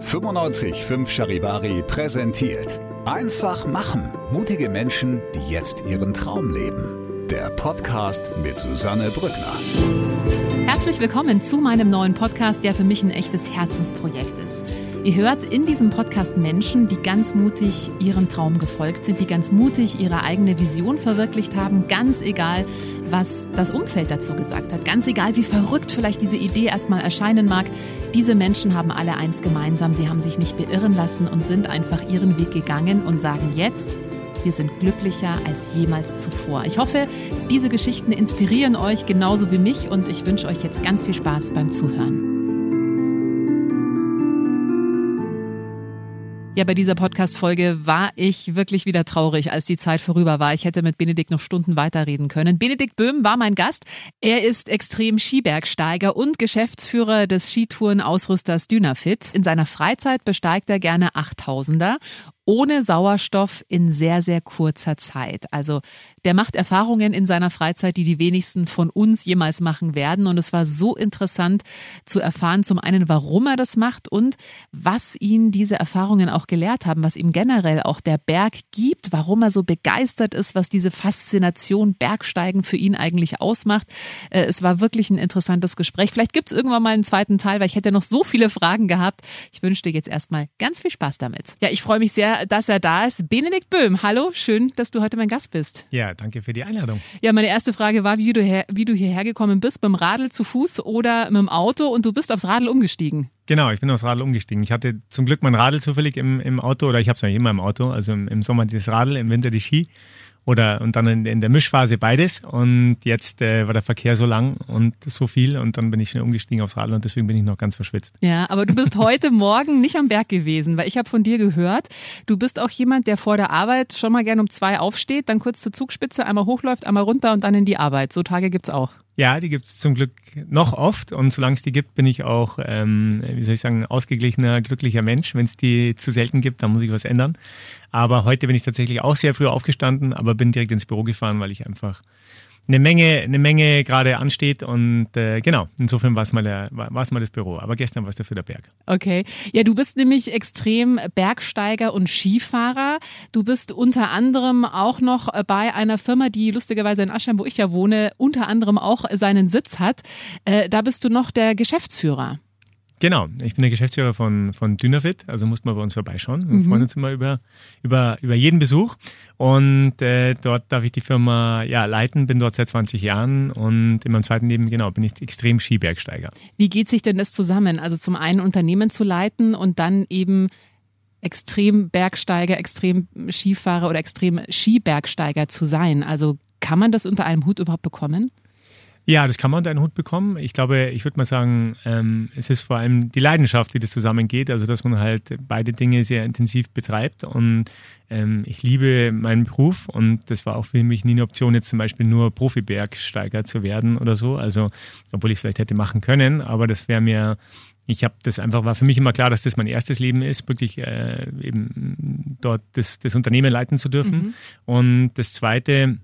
955 Charivari präsentiert. Einfach machen. Mutige Menschen, die jetzt ihren Traum leben. Der Podcast mit Susanne Brückner. Herzlich willkommen zu meinem neuen Podcast, der für mich ein echtes Herzensprojekt ist. Ihr hört in diesem Podcast Menschen, die ganz mutig ihrem Traum gefolgt sind, die ganz mutig ihre eigene Vision verwirklicht haben, ganz egal, was das Umfeld dazu gesagt hat. Ganz egal, wie verrückt vielleicht diese Idee erstmal erscheinen mag. Diese Menschen haben alle eins gemeinsam. Sie haben sich nicht beirren lassen und sind einfach ihren Weg gegangen und sagen jetzt, wir sind glücklicher als jemals zuvor. Ich hoffe, diese Geschichten inspirieren euch genauso wie mich und ich wünsche euch jetzt ganz viel Spaß beim Zuhören. Ja, bei dieser Podcast-Folge war ich wirklich wieder traurig, als die Zeit vorüber war. Ich hätte mit Benedikt noch Stunden weiterreden können. Benedikt Böhm war mein Gast. Er ist extrem Skibergsteiger und Geschäftsführer des Skitourenausrüsters Dynafit. In seiner Freizeit besteigt er gerne 8000er ohne Sauerstoff in sehr, sehr kurzer Zeit. Also der macht Erfahrungen in seiner Freizeit, die die wenigsten von uns jemals machen werden. Und es war so interessant zu erfahren, zum einen, warum er das macht und was ihn diese Erfahrungen auch gelehrt haben, was ihm generell auch der Berg gibt, warum er so begeistert ist, was diese Faszination Bergsteigen für ihn eigentlich ausmacht. Äh, es war wirklich ein interessantes Gespräch. Vielleicht gibt es irgendwann mal einen zweiten Teil, weil ich hätte noch so viele Fragen gehabt. Ich wünsche dir jetzt erstmal ganz viel Spaß damit. Ja, ich freue mich sehr, dass er da ist. Benedikt Böhm, hallo, schön, dass du heute mein Gast bist. Ja, danke für die Einladung. Ja, meine erste Frage war, wie du, her, wie du hierher gekommen bist, beim Radl zu Fuß oder mit dem Auto und du bist aufs Radl umgestiegen. Genau, ich bin aufs Radl umgestiegen. Ich hatte zum Glück mein Radl zufällig im, im Auto oder ich habe es ja immer im Auto, also im, im Sommer das Radl, im Winter die Ski oder und dann in, in der Mischphase beides und jetzt äh, war der Verkehr so lang und so viel und dann bin ich schnell umgestiegen aufs Radl und deswegen bin ich noch ganz verschwitzt. Ja, aber du bist heute Morgen nicht am Berg gewesen, weil ich habe von dir gehört, du bist auch jemand, der vor der Arbeit schon mal gern um zwei aufsteht, dann kurz zur Zugspitze, einmal hochläuft, einmal runter und dann in die Arbeit. So Tage gibt's auch. Ja, die gibt es zum Glück noch oft und solange es die gibt, bin ich auch, ähm, wie soll ich sagen, ausgeglichener, glücklicher Mensch. Wenn es die zu selten gibt, dann muss ich was ändern. Aber heute bin ich tatsächlich auch sehr früh aufgestanden, aber bin direkt ins Büro gefahren, weil ich einfach eine Menge, eine Menge gerade ansteht und äh, genau, insofern war es mal, der, war mal das Büro, aber gestern war es dafür der Berg. Okay, ja, du bist nämlich extrem Bergsteiger und Skifahrer. Du bist unter anderem auch noch bei einer Firma, die lustigerweise in Aschheim, wo ich ja wohne, unter anderem auch seinen Sitz hat. Äh, da bist du noch der Geschäftsführer. Genau, ich bin der Geschäftsführer von, von Dynafit, also musst mal bei uns vorbeischauen. Wir mhm. freuen uns immer über, über, über jeden Besuch. Und äh, dort darf ich die Firma ja, leiten, bin dort seit 20 Jahren und in meinem zweiten Leben, genau, bin ich extrem Skibergsteiger. Wie geht sich denn das zusammen? Also zum einen Unternehmen zu leiten und dann eben extrem Bergsteiger, extrem Skifahrer oder extrem Skibergsteiger zu sein. Also kann man das unter einem Hut überhaupt bekommen? Ja, das kann man unter einen Hut bekommen. Ich glaube, ich würde mal sagen, ähm, es ist vor allem die Leidenschaft, wie das zusammengeht. Also, dass man halt beide Dinge sehr intensiv betreibt. Und ähm, ich liebe meinen Beruf und das war auch für mich nie eine Option, jetzt zum Beispiel nur Profibergsteiger zu werden oder so. Also, obwohl ich es vielleicht hätte machen können, aber das wäre mir ich habe das einfach, war für mich immer klar, dass das mein erstes Leben ist, wirklich äh, eben dort das, das Unternehmen leiten zu dürfen. Mhm. Und das Zweite,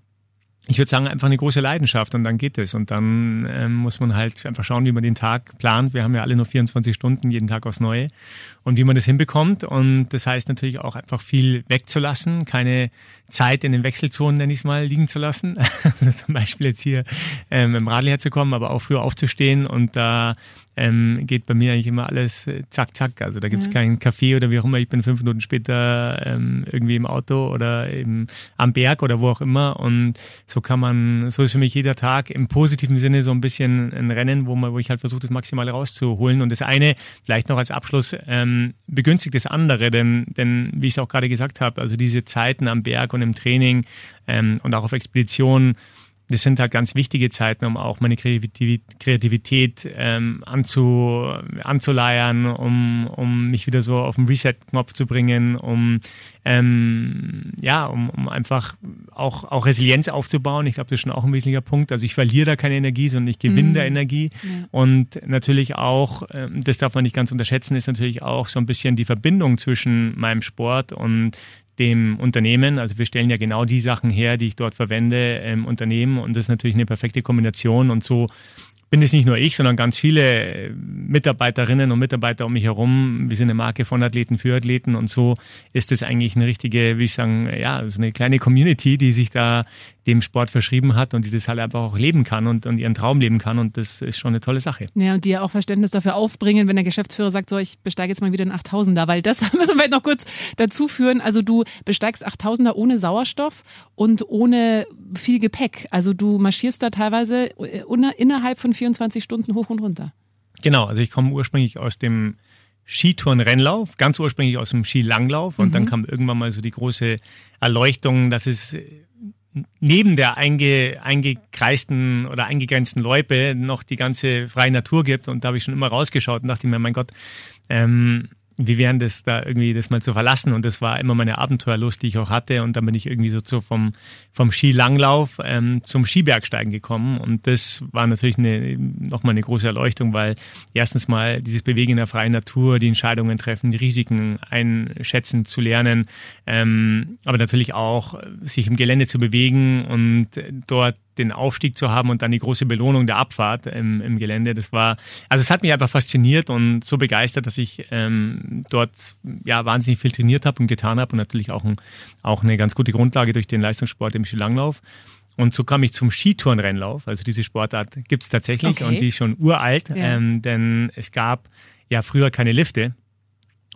ich würde sagen, einfach eine große Leidenschaft und dann geht es. Und dann ähm, muss man halt einfach schauen, wie man den Tag plant. Wir haben ja alle nur 24 Stunden, jeden Tag aufs Neue. Und wie man das hinbekommt. Und das heißt natürlich auch einfach viel wegzulassen, keine Zeit in den Wechselzonen, nenne ich es mal, liegen zu lassen. Also zum Beispiel jetzt hier ähm, im Radl herzukommen, aber auch früher aufzustehen. Und da ähm, geht bei mir eigentlich immer alles äh, zack, zack. Also da gibt's ja. keinen Kaffee oder wie auch immer. Ich bin fünf Minuten später ähm, irgendwie im Auto oder eben am Berg oder wo auch immer. Und so kann man, so ist für mich jeder Tag im positiven Sinne so ein bisschen ein Rennen, wo man, wo ich halt versuche, das Maximale rauszuholen. Und das eine, vielleicht noch als Abschluss, ähm, begünstigt das andere, denn, denn wie ich es auch gerade gesagt habe, also diese Zeiten am Berg und im Training ähm, und auch auf Expeditionen, das sind halt ganz wichtige Zeiten, um auch meine Kreativität ähm, anzu, anzuleiern, um, um mich wieder so auf den Reset-Knopf zu bringen, um ähm, ja, um, um einfach auch, auch Resilienz aufzubauen. Ich glaube, das ist schon auch ein wesentlicher Punkt. Also ich verliere da keine Energie, sondern ich gewinne mhm. da Energie. Ja. Und natürlich auch, ähm, das darf man nicht ganz unterschätzen, ist natürlich auch so ein bisschen die Verbindung zwischen meinem Sport und dem Unternehmen. Also wir stellen ja genau die Sachen her, die ich dort verwende im Unternehmen und das ist natürlich eine perfekte Kombination und so bin es nicht nur ich, sondern ganz viele Mitarbeiterinnen und Mitarbeiter um mich herum. Wir sind eine Marke von Athleten für Athleten und so ist es eigentlich eine richtige, wie ich sagen, ja, so eine kleine Community, die sich da dem Sport verschrieben hat und die das halt einfach auch leben kann und, und ihren Traum leben kann und das ist schon eine tolle Sache. Ja, und die ja auch Verständnis dafür aufbringen, wenn der Geschäftsführer sagt, so, ich besteige jetzt mal wieder einen 8000er, weil das müssen wir halt noch kurz dazu führen. Also du besteigst 8000er ohne Sauerstoff und ohne viel Gepäck. Also du marschierst da teilweise innerhalb von 24 Stunden hoch und runter. Genau, also ich komme ursprünglich aus dem Skitouren-Rennlauf, ganz ursprünglich aus dem Skilanglauf und mhm. dann kam irgendwann mal so die große Erleuchtung, dass es neben der einge, eingekreisten oder eingegrenzten Loipe noch die ganze freie Natur gibt. Und da habe ich schon immer rausgeschaut und dachte mir, mein Gott, ähm, wären das da irgendwie das mal zu verlassen. Und das war immer meine Abenteuerlust, die ich auch hatte. Und dann bin ich irgendwie so zu vom vom Skilanglauf ähm, zum Skibergsteigen gekommen. Und das war natürlich eine, nochmal eine große Erleuchtung, weil erstens mal dieses Bewegen in der freien Natur, die Entscheidungen treffen, die Risiken einschätzen zu lernen, ähm, aber natürlich auch sich im Gelände zu bewegen und dort den Aufstieg zu haben und dann die große Belohnung der Abfahrt im, im Gelände. Das war, also es hat mich einfach fasziniert und so begeistert, dass ich ähm, dort ja wahnsinnig viel trainiert habe und getan habe und natürlich auch, ein, auch eine ganz gute Grundlage durch den Leistungssport im Skilanglauf. Und so kam ich zum Skitourenrennlauf. Also diese Sportart gibt es tatsächlich okay. und die ist schon uralt, ja. ähm, denn es gab ja früher keine Lifte.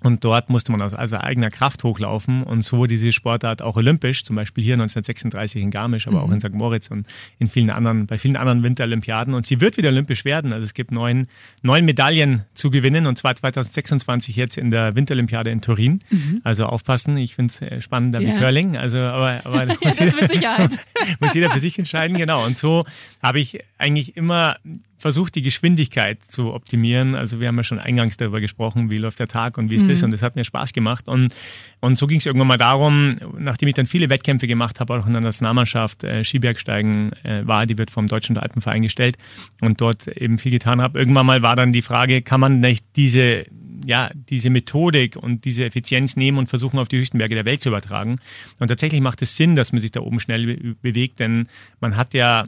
Und dort musste man aus also eigener Kraft hochlaufen. Und so wurde diese Sportart auch olympisch, zum Beispiel hier 1936 in Garmisch, aber mhm. auch in St. Moritz und in vielen anderen, bei vielen anderen Winterolympiaden. Und sie wird wieder olympisch werden. Also es gibt neun, neun Medaillen zu gewinnen und zwar 2026 jetzt in der Winterolympiade in Turin. Mhm. Also aufpassen. Ich finde es äh, spannender ja. wie Curling. Also, aber, aber ja, muss, jeder, muss jeder für sich entscheiden. Genau. Und so habe ich eigentlich immer versucht, die Geschwindigkeit zu optimieren. Also wir haben ja schon eingangs darüber gesprochen, wie läuft der Tag und wie ist mhm. das und das hat mir Spaß gemacht. Und, und so ging es irgendwann mal darum, nachdem ich dann viele Wettkämpfe gemacht habe, auch in der Nationalmannschaft äh, Skibergsteigen äh, war, die wird vom Deutschen Alpenverein gestellt und dort eben viel getan habe. Irgendwann mal war dann die Frage, kann man nicht diese ja, diese Methodik und diese Effizienz nehmen und versuchen, auf die höchsten Berge der Welt zu übertragen. Und tatsächlich macht es Sinn, dass man sich da oben schnell bewegt, denn man hat ja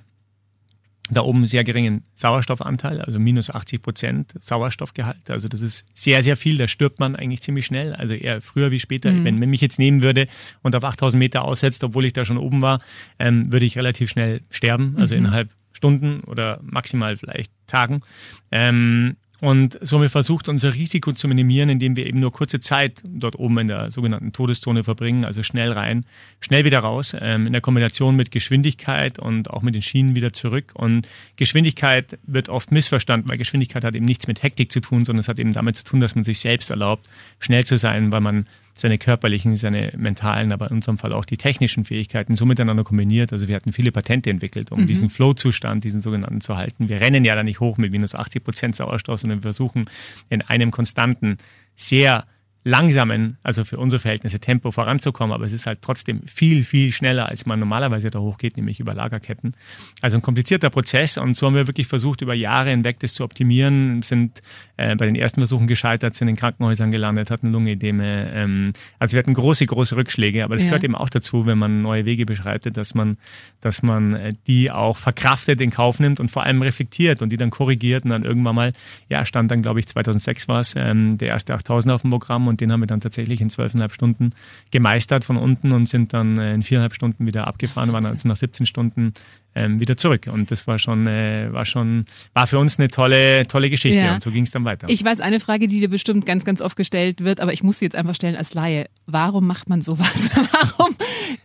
da oben sehr geringen Sauerstoffanteil, also minus 80 Prozent Sauerstoffgehalt. Also das ist sehr, sehr viel. Da stirbt man eigentlich ziemlich schnell. Also eher früher wie später. Mhm. Wenn man mich jetzt nehmen würde und auf 8000 Meter aussetzt, obwohl ich da schon oben war, ähm, würde ich relativ schnell sterben. Also mhm. innerhalb Stunden oder maximal vielleicht Tagen. Ähm, und so haben wir versucht, unser Risiko zu minimieren, indem wir eben nur kurze Zeit dort oben in der sogenannten Todeszone verbringen, also schnell rein, schnell wieder raus, ähm, in der Kombination mit Geschwindigkeit und auch mit den Schienen wieder zurück. Und Geschwindigkeit wird oft missverstanden, weil Geschwindigkeit hat eben nichts mit Hektik zu tun, sondern es hat eben damit zu tun, dass man sich selbst erlaubt, schnell zu sein, weil man seine körperlichen, seine mentalen, aber in unserem Fall auch die technischen Fähigkeiten so miteinander kombiniert. Also wir hatten viele Patente entwickelt, um mhm. diesen Flow-Zustand, diesen sogenannten zu halten. Wir rennen ja da nicht hoch mit minus 80 Prozent Sauerstoff, sondern wir versuchen in einem konstanten, sehr langsamen, also für unsere Verhältnisse Tempo voranzukommen, aber es ist halt trotzdem viel, viel schneller, als man normalerweise da hochgeht, nämlich über Lagerketten. Also ein komplizierter Prozess und so haben wir wirklich versucht, über Jahre hinweg das zu optimieren, sind äh, bei den ersten Versuchen gescheitert, sind in Krankenhäusern gelandet, hatten Lungenedeme. Ähm, also wir hatten große, große Rückschläge, aber das ja. gehört eben auch dazu, wenn man neue Wege beschreitet, dass man, dass man äh, die auch verkraftet, in Kauf nimmt und vor allem reflektiert und die dann korrigiert und dann irgendwann mal, ja, stand dann, glaube ich, 2006 war es, ähm, der erste 8000 auf dem Programm und den haben wir dann tatsächlich in zwölfeinhalb Stunden gemeistert von unten und sind dann äh, in viereinhalb Stunden wieder abgefahren, waren also nach 17 Stunden ähm, wieder zurück. Und das war schon, äh, war schon, war für uns eine tolle, tolle Geschichte. Ja. Und so ging es dann weiter. Ich weiß eine Frage, die dir bestimmt ganz, ganz oft gestellt wird, aber ich muss sie jetzt einfach stellen als Laie. Warum macht man sowas? Warum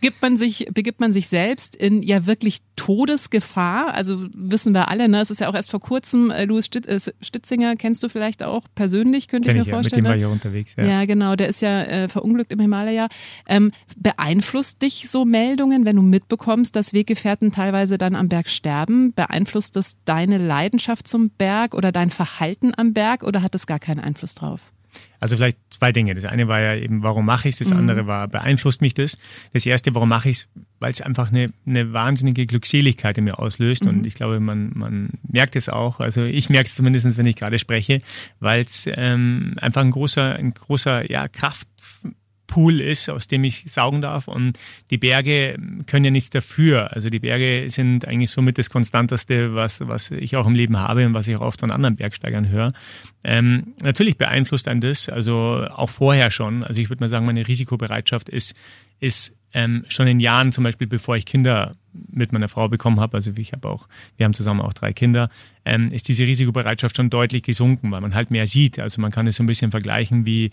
gibt man sich, begibt man sich selbst in ja wirklich Todesgefahr? Also wissen wir alle, ne? Es ist ja auch erst vor kurzem, äh, Louis äh, Stitzinger kennst du vielleicht auch persönlich, könnte Kenn ich mir ich, vorstellen. Ja, mit dem war ich unterwegs, ja. Ja, genau, der ist ja äh, verunglückt im Himalaya. Ähm, beeinflusst dich so Meldungen, wenn du mitbekommst, dass Weggefährten teilweise dann am Berg sterben? Beeinflusst das deine Leidenschaft zum Berg oder dein Verhalten am Berg oder hat das gar keinen Einfluss drauf? Also vielleicht zwei Dinge. Das eine war ja eben, warum mache ich es? Das mhm. andere war, beeinflusst mich das? Das erste, warum mache ich es? Weil es einfach eine, eine wahnsinnige Glückseligkeit in mir auslöst. Mhm. Und ich glaube, man, man merkt es auch. Also ich merke es zumindest, wenn ich gerade spreche, weil es ähm, einfach ein großer, ein großer ja, Kraft Pool ist, aus dem ich saugen darf. Und die Berge können ja nichts dafür. Also die Berge sind eigentlich somit das Konstanteste, was, was ich auch im Leben habe und was ich auch oft von anderen Bergsteigern höre. Ähm, natürlich beeinflusst ein das, also auch vorher schon. Also ich würde mal sagen, meine Risikobereitschaft ist, ist ähm, schon in Jahren, zum Beispiel bevor ich Kinder mit meiner Frau bekommen habe, also ich habe auch, wir haben zusammen auch drei Kinder, ähm, ist diese Risikobereitschaft schon deutlich gesunken, weil man halt mehr sieht. Also man kann es so ein bisschen vergleichen wie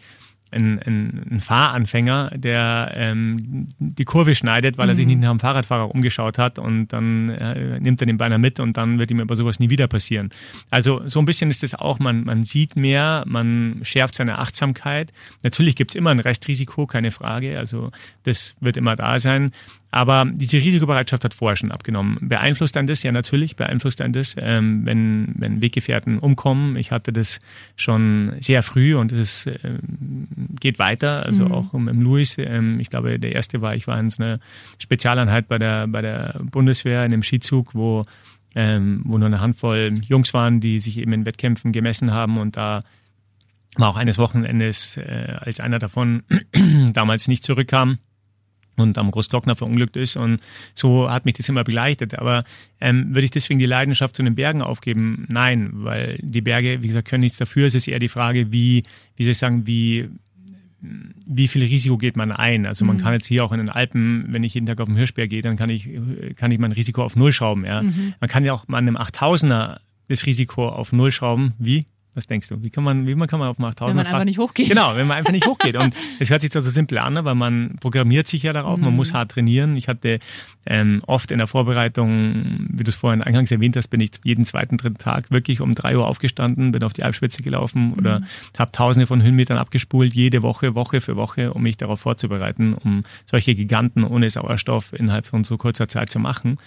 ein, ein, ein Fahranfänger, der ähm, die Kurve schneidet, weil er sich mhm. nicht nach dem Fahrradfahrer umgeschaut hat und dann äh, nimmt er den Beiner mit und dann wird ihm aber sowas nie wieder passieren. Also so ein bisschen ist das auch, man, man sieht mehr, man schärft seine Achtsamkeit. Natürlich gibt's immer ein Restrisiko, keine Frage, also das wird immer da sein. Aber diese Risikobereitschaft hat vorher schon abgenommen. Beeinflusst dann das? Ja, natürlich beeinflusst dann das, ähm, wenn, wenn Weggefährten umkommen. Ich hatte das schon sehr früh und es äh, geht weiter. Also mhm. auch um, im Louis, ähm, ich glaube, der erste war, ich war in so einer Spezialeinheit bei der, bei der Bundeswehr in einem Skizug, wo, ähm, wo nur eine Handvoll Jungs waren, die sich eben in Wettkämpfen gemessen haben und da war auch eines Wochenendes, äh, als einer davon damals nicht zurückkam, und am Großglockner verunglückt ist. Und so hat mich das immer begleitet. Aber ähm, würde ich deswegen die Leidenschaft zu den Bergen aufgeben? Nein, weil die Berge, wie gesagt, können nichts dafür. Es ist eher die Frage, wie, wie soll ich sagen, wie wie viel Risiko geht man ein? Also man mhm. kann jetzt hier auch in den Alpen, wenn ich jeden Tag auf den Hirschberg gehe, dann kann ich, kann ich mein Risiko auf Null schrauben. Ja? Mhm. Man kann ja auch mal an einem 8000er das Risiko auf Null schrauben. Wie? Was denkst du? Wie kann man, wie man kann man auf 8000 Wenn man einfach nicht hochgeht. Genau, wenn man einfach nicht hochgeht. Und es hört sich zwar so simpel an, aber man programmiert sich ja darauf, mhm. man muss hart trainieren. Ich hatte ähm, oft in der Vorbereitung, wie du es vorhin eingangs erwähnt hast, bin ich jeden zweiten, dritten Tag wirklich um drei Uhr aufgestanden, bin auf die Alpspitze gelaufen mhm. oder habe tausende von Höhenmetern abgespult, jede Woche, Woche für Woche, um mich darauf vorzubereiten, um solche Giganten ohne Sauerstoff innerhalb von so kurzer Zeit zu machen.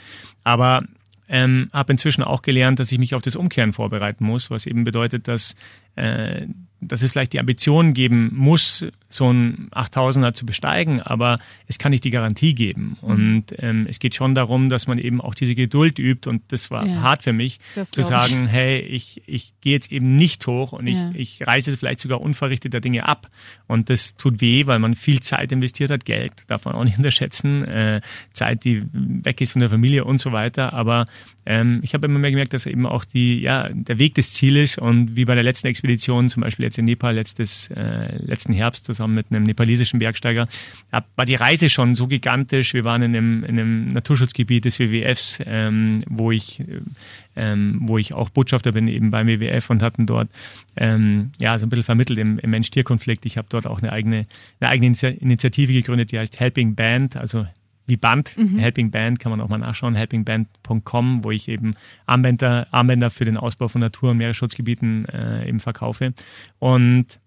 Aber ähm, habe inzwischen auch gelernt, dass ich mich auf das Umkehren vorbereiten muss, was eben bedeutet, dass äh, dass es vielleicht die Ambition geben muss, so ein 8000er zu besteigen, aber es kann nicht die Garantie geben. Mhm. Und ähm, es geht schon darum, dass man eben auch diese Geduld übt. Und das war ja, hart für mich, zu sagen, ich. hey, ich, ich gehe jetzt eben nicht hoch und ja. ich, ich reise vielleicht sogar unverrichteter Dinge ab. Und das tut weh, weil man viel Zeit investiert hat, Geld, darf man auch nicht unterschätzen, äh, Zeit, die weg ist von der Familie und so weiter. Aber ähm, ich habe immer mehr gemerkt, dass eben auch die, ja, der Weg des Zieles und wie bei der letzten Expedition zum Beispiel jetzt in Nepal letztes, äh, letzten Herbst zusammen mit einem nepalesischen Bergsteiger, war die Reise schon so gigantisch. Wir waren in einem, in einem Naturschutzgebiet des WWFs, ähm, wo ich ähm, wo ich auch Botschafter bin eben beim WWF und hatten dort ähm, ja so ein bisschen vermittelt im, im Mensch-Tier-Konflikt. Ich habe dort auch eine eigene, eine eigene Initiative gegründet, die heißt Helping Band, also wie Band, mhm. Helping Band kann man auch mal nachschauen, helpingband.com, wo ich eben Armbänder, Armbänder für den Ausbau von Natur- und Meeresschutzgebieten äh, eben verkaufe. Und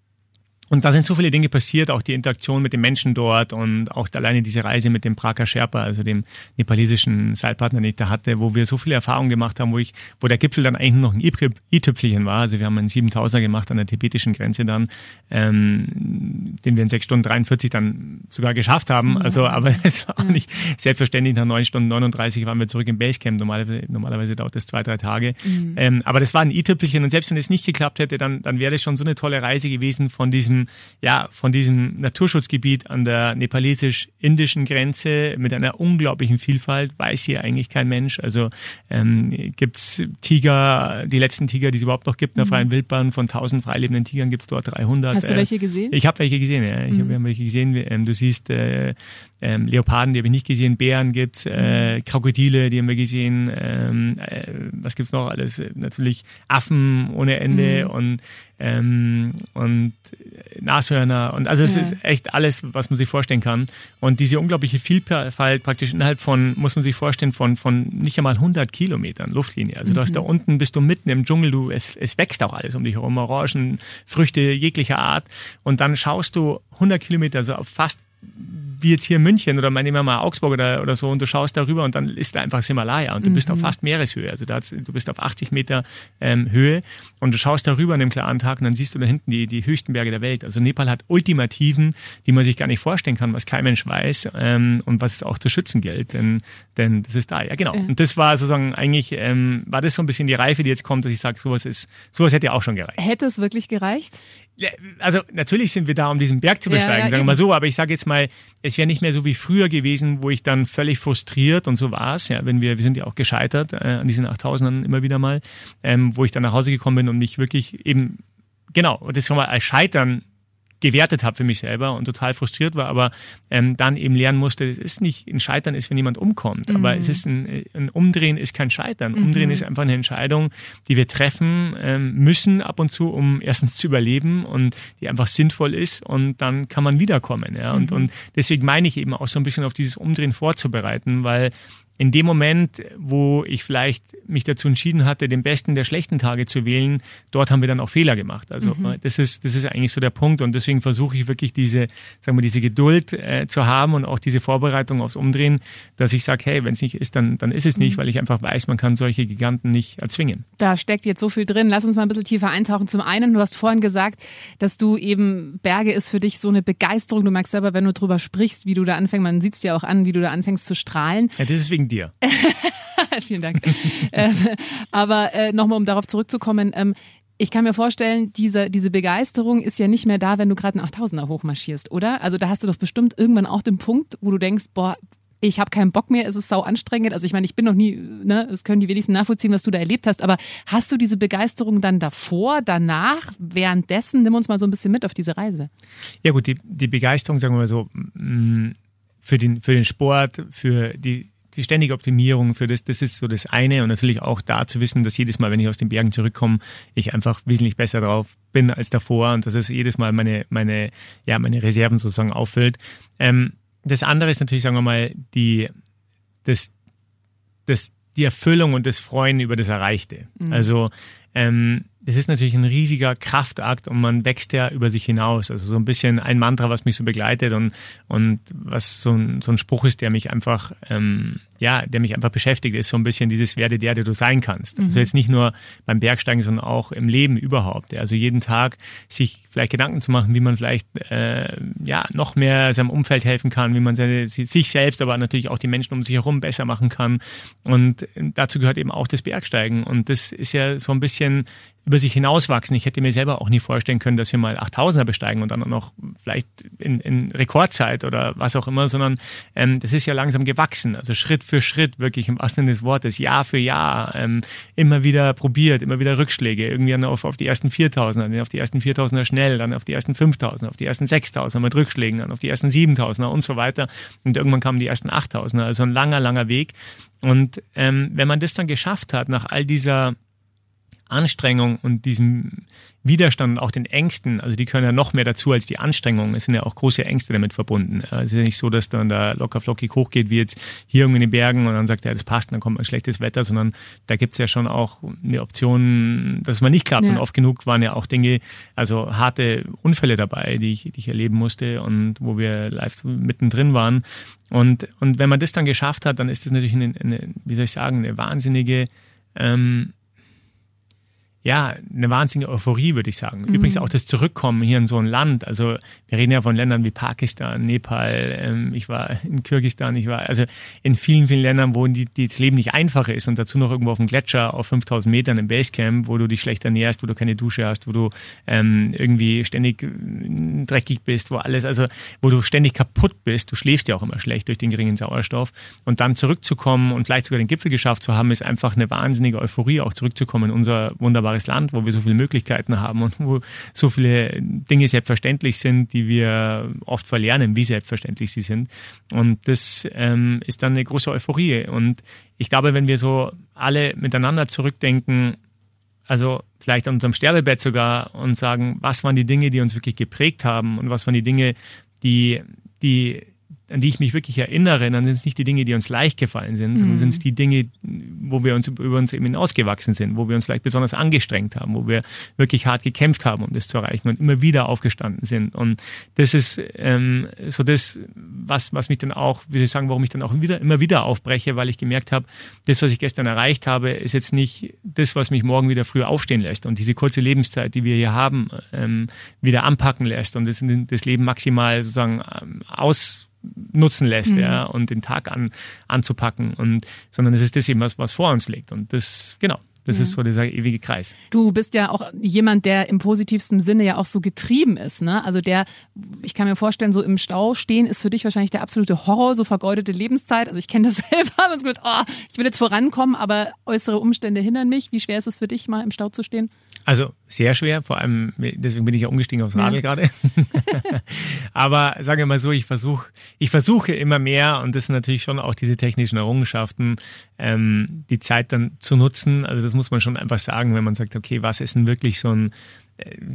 und da sind so viele Dinge passiert, auch die Interaktion mit den Menschen dort und auch alleine diese Reise mit dem Prager Sherpa, also dem nepalesischen Seilpartner, den ich da hatte, wo wir so viele Erfahrungen gemacht haben, wo ich, wo der Gipfel dann eigentlich nur noch ein i-Tüpfelchen war. Also wir haben einen 7000er gemacht an der tibetischen Grenze dann, ähm, den wir in 6 Stunden 43 dann sogar geschafft haben. Also, aber es war auch nicht selbstverständlich. Nach 9 Stunden 39 waren wir zurück im Basecamp. Normalerweise, normalerweise dauert das zwei, drei Tage. Mhm. Ähm, aber das war ein i-Tüpfelchen und selbst wenn es nicht geklappt hätte, dann, dann wäre das schon so eine tolle Reise gewesen von diesem ja, von diesem Naturschutzgebiet an der nepalesisch-indischen Grenze mit einer unglaublichen Vielfalt, weiß hier eigentlich kein Mensch. Also ähm, gibt Tiger, die letzten Tiger, die es überhaupt noch gibt in der mhm. freien Wildbahn, von 1000 freilebenden Tigern gibt es dort 300. Hast du welche gesehen? Ich habe welche gesehen, ja. Ich mhm. habe welche gesehen. Ähm, du siehst äh, ähm, Leoparden, die habe ich nicht gesehen, Bären gibt's, äh, mhm. Krokodile, die haben wir gesehen, ähm, äh, was gibt's noch alles? Natürlich Affen ohne Ende mhm. und ähm, und Nashörner und also es ja. ist echt alles, was man sich vorstellen kann. Und diese unglaubliche Vielfalt praktisch innerhalb von, muss man sich vorstellen, von, von nicht einmal 100 Kilometern Luftlinie. Also mhm. du hast da mhm. unten, bist du mitten im Dschungel, du, es, es wächst auch alles um dich herum, Orangen, Früchte jeglicher Art. Und dann schaust du 100 Kilometer, also auf fast wie jetzt hier in München oder nehmen wir mal Augsburg oder, oder so und du schaust darüber und dann ist da einfach das Himalaya und du mhm. bist auf mhm. fast Meereshöhe. Also da, du bist auf 80 Meter ähm, Höhe und du schaust darüber an dem klaren Tag und dann siehst du da hinten die, die höchsten Berge der Welt. Also Nepal hat Ultimativen, die man sich gar nicht vorstellen kann, was kein Mensch weiß ähm, und was auch zu schützen gilt, denn, denn das ist da. Ja, genau. Ja. Und das war sozusagen eigentlich, ähm, war das so ein bisschen die Reife, die jetzt kommt, dass ich sage, sowas ist, sowas hätte auch schon gereicht. Hätte es wirklich gereicht? Also natürlich sind wir da, um diesen Berg zu besteigen, ja, ja, sagen wir mal so, aber ich sage jetzt mal, es wäre nicht mehr so wie früher gewesen, wo ich dann völlig frustriert und so war es, ja, wenn wir, wir sind ja auch gescheitert äh, an diesen 8000ern immer wieder mal, ähm, wo ich dann nach Hause gekommen bin und mich wirklich eben, genau, das schon mal als Scheitern gewertet habe für mich selber und total frustriert war, aber ähm, dann eben lernen musste, es ist nicht, ein Scheitern ist, wenn jemand umkommt, mhm. aber es ist ein, ein, Umdrehen ist kein Scheitern. Mhm. Umdrehen ist einfach eine Entscheidung, die wir treffen ähm, müssen ab und zu, um erstens zu überleben und die einfach sinnvoll ist und dann kann man wiederkommen. Ja? Und, mhm. und deswegen meine ich eben auch so ein bisschen auf dieses Umdrehen vorzubereiten, weil in dem Moment, wo ich vielleicht mich dazu entschieden hatte, den besten der schlechten Tage zu wählen, dort haben wir dann auch Fehler gemacht. Also mhm. das ist das ist eigentlich so der Punkt und deswegen versuche ich wirklich diese sagen wir diese Geduld äh, zu haben und auch diese Vorbereitung aufs Umdrehen, dass ich sage, hey, wenn es nicht ist, dann dann ist es nicht, mhm. weil ich einfach weiß, man kann solche Giganten nicht erzwingen. Da steckt jetzt so viel drin. Lass uns mal ein bisschen tiefer eintauchen. Zum einen, du hast vorhin gesagt, dass du eben Berge ist für dich so eine Begeisterung. Du merkst selber, wenn du drüber sprichst, wie du da anfängst, man sieht es dir auch an, wie du da anfängst zu strahlen. Ja, das ist wegen dir. Vielen Dank. ähm, aber äh, nochmal, um darauf zurückzukommen, ähm, ich kann mir vorstellen, diese, diese Begeisterung ist ja nicht mehr da, wenn du gerade einen 8000er hochmarschierst, oder? Also da hast du doch bestimmt irgendwann auch den Punkt, wo du denkst, boah, ich habe keinen Bock mehr, es ist sau anstrengend. Also ich meine, ich bin noch nie, ne, das können die wenigsten nachvollziehen, was du da erlebt hast, aber hast du diese Begeisterung dann davor, danach, währenddessen? Nimm uns mal so ein bisschen mit auf diese Reise. Ja gut, die, die Begeisterung, sagen wir mal so, mm, für den, für den Sport, für die die ständige Optimierung für das, das ist so das eine und natürlich auch da zu wissen, dass jedes Mal, wenn ich aus den Bergen zurückkomme, ich einfach wesentlich besser drauf bin als davor und dass es jedes Mal meine, meine, ja, meine Reserven sozusagen auffüllt. Ähm, das andere ist natürlich, sagen wir mal, die, das, das, die Erfüllung und das Freuen über das Erreichte. Mhm. Also ähm, das ist natürlich ein riesiger Kraftakt und man wächst ja über sich hinaus. Also so ein bisschen ein Mantra, was mich so begleitet und, und was so ein, so ein Spruch ist, der mich einfach, ähm, ja, der mich einfach beschäftigt, ist so ein bisschen dieses Werde der, der du sein kannst. Also mhm. Also jetzt nicht nur beim Bergsteigen, sondern auch im Leben überhaupt. Also jeden Tag sich vielleicht Gedanken zu machen, wie man vielleicht äh, ja noch mehr seinem Umfeld helfen kann, wie man seine, sich selbst, aber natürlich auch die Menschen um sich herum besser machen kann. Und dazu gehört eben auch das Bergsteigen. Und das ist ja so ein bisschen über sich hinauswachsen. Ich hätte mir selber auch nie vorstellen können, dass wir mal 8000er besteigen und dann auch noch vielleicht in, in Rekordzeit oder was auch immer, sondern ähm, das ist ja langsam gewachsen. Also Schritt für Schritt, wirklich im wahrsten Sinne des Wortes, Jahr für Jahr, ähm, immer wieder probiert, immer wieder Rückschläge, irgendwie auf, auf die ersten 4000er, dann auf die ersten 4000er schnell, dann auf die ersten 5000er, auf die ersten 6000er mit Rückschlägen, dann auf die ersten 7000er und so weiter. Und irgendwann kamen die ersten 8000er, also ein langer, langer Weg. Und ähm, wenn man das dann geschafft hat, nach all dieser Anstrengung und diesem Widerstand und auch den Ängsten, also die können ja noch mehr dazu als die Anstrengung. Es sind ja auch große Ängste damit verbunden. Es ist ja nicht so, dass dann da locker flockig hochgeht, wie jetzt hier irgendwo in den Bergen und dann sagt er, ja, das passt, dann kommt ein schlechtes Wetter, sondern da gibt es ja schon auch eine Option, dass man nicht klappt. Ja. Und oft genug waren ja auch Dinge, also harte Unfälle dabei, die ich, die ich erleben musste und wo wir live mittendrin waren. Und, und wenn man das dann geschafft hat, dann ist das natürlich eine, eine wie soll ich sagen, eine wahnsinnige ähm, ja, eine wahnsinnige Euphorie, würde ich sagen. Mhm. Übrigens auch das Zurückkommen hier in so ein Land. Also wir reden ja von Ländern wie Pakistan, Nepal, ähm, ich war in Kirgistan, ich war also in vielen, vielen Ländern, wo die, die das Leben nicht einfacher ist und dazu noch irgendwo auf dem Gletscher auf 5000 Metern im Basecamp, wo du dich schlecht ernährst, wo du keine Dusche hast, wo du ähm, irgendwie ständig äh, dreckig bist, wo alles, also wo du ständig kaputt bist. Du schläfst ja auch immer schlecht durch den geringen Sauerstoff. Und dann zurückzukommen und vielleicht sogar den Gipfel geschafft zu haben, ist einfach eine wahnsinnige Euphorie, auch zurückzukommen in unser wunderbares wunderbares Land, wo wir so viele Möglichkeiten haben und wo so viele Dinge selbstverständlich sind, die wir oft verlernen, wie selbstverständlich sie sind. Und das ähm, ist dann eine große Euphorie. Und ich glaube, wenn wir so alle miteinander zurückdenken, also vielleicht an unserem Sterbebett sogar und sagen, was waren die Dinge, die uns wirklich geprägt haben und was waren die Dinge, die, die an die ich mich wirklich erinnere, dann sind es nicht die Dinge, die uns leicht gefallen sind, sondern mhm. sind es die Dinge, wo wir uns über uns eben hinausgewachsen sind, wo wir uns vielleicht besonders angestrengt haben, wo wir wirklich hart gekämpft haben, um das zu erreichen und immer wieder aufgestanden sind. Und das ist ähm, so das, was, was mich dann auch, wie soll ich sagen, warum ich dann auch wieder, immer wieder aufbreche, weil ich gemerkt habe, das, was ich gestern erreicht habe, ist jetzt nicht das, was mich morgen wieder früh aufstehen lässt und diese kurze Lebenszeit, die wir hier haben, ähm, wieder anpacken lässt und das, das Leben maximal sozusagen ähm, aus nutzen lässt, mhm. ja, und den Tag an, anzupacken und, sondern es ist das eben was, was vor uns liegt und das, genau, Das ja. ist so dieser ewige Kreis. Du bist ja auch jemand, der im positivsten Sinne ja auch so getrieben ist. Ne? Also der, ich kann mir vorstellen, so im Stau stehen ist für dich wahrscheinlich der absolute Horror, so vergeudete Lebenszeit. Also ich kenne das selber, sagt, oh, ich will jetzt vorankommen, aber äußere Umstände hindern mich. Wie schwer ist es für dich, mal im Stau zu stehen? Also sehr schwer, vor allem, deswegen bin ich ja umgestiegen aufs Radl ja. gerade. Aber sagen wir mal so, ich versuche, ich versuche immer mehr, und das sind natürlich schon auch diese technischen Errungenschaften, ähm, die Zeit dann zu nutzen. Also das muss man schon einfach sagen, wenn man sagt, okay, was ist denn wirklich so ein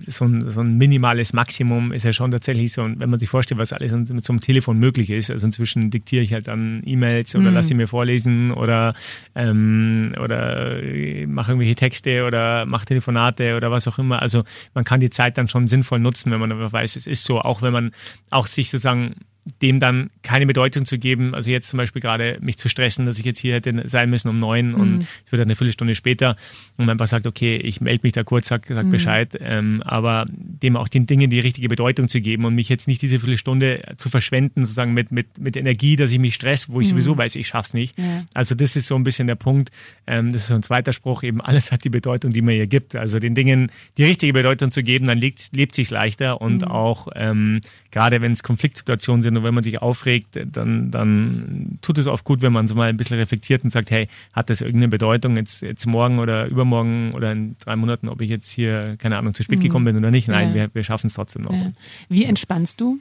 so ein, so ein minimales Maximum ist ja schon tatsächlich so, wenn man sich vorstellt, was alles mit so einem Telefon möglich ist. Also inzwischen diktiere ich halt dann E-Mails oder mhm. lasse sie mir vorlesen oder, ähm, oder mache irgendwelche Texte oder mache Telefonate oder was auch immer. Also man kann die Zeit dann schon sinnvoll nutzen, wenn man einfach weiß, es ist so, auch wenn man auch sich sozusagen dem dann keine Bedeutung zu geben. Also jetzt zum Beispiel gerade mich zu stressen, dass ich jetzt hier hätte sein müssen um neun mhm. und es wird eine Viertelstunde später und man einfach sagt, okay, ich melde mich da kurz, sag, sag mhm. Bescheid, ähm, aber dem auch den Dingen die richtige Bedeutung zu geben und mich jetzt nicht diese Viertelstunde zu verschwenden, sozusagen mit, mit, mit Energie, dass ich mich stress, wo ich mhm. sowieso weiß, ich schaff's nicht. Ja. Also das ist so ein bisschen der Punkt, ähm, das ist so ein zweiter Spruch, eben alles hat die Bedeutung, die man ihr gibt. Also den Dingen die richtige Bedeutung zu geben, dann lebt, lebt sich leichter und mhm. auch ähm, gerade wenn es Konfliktsituationen sind und wenn man sich aufregt, dann, dann tut es oft gut, wenn man so mal ein bisschen reflektiert und sagt, hey, hat das irgendeine Bedeutung jetzt, jetzt morgen oder übermorgen oder in drei Monaten, ob ich jetzt hier, keine Ahnung, zu spät mhm. gekommen bin oder nicht? Nein, ja. wir, wir schaffen es trotzdem noch. Ja. Wie entspannst du?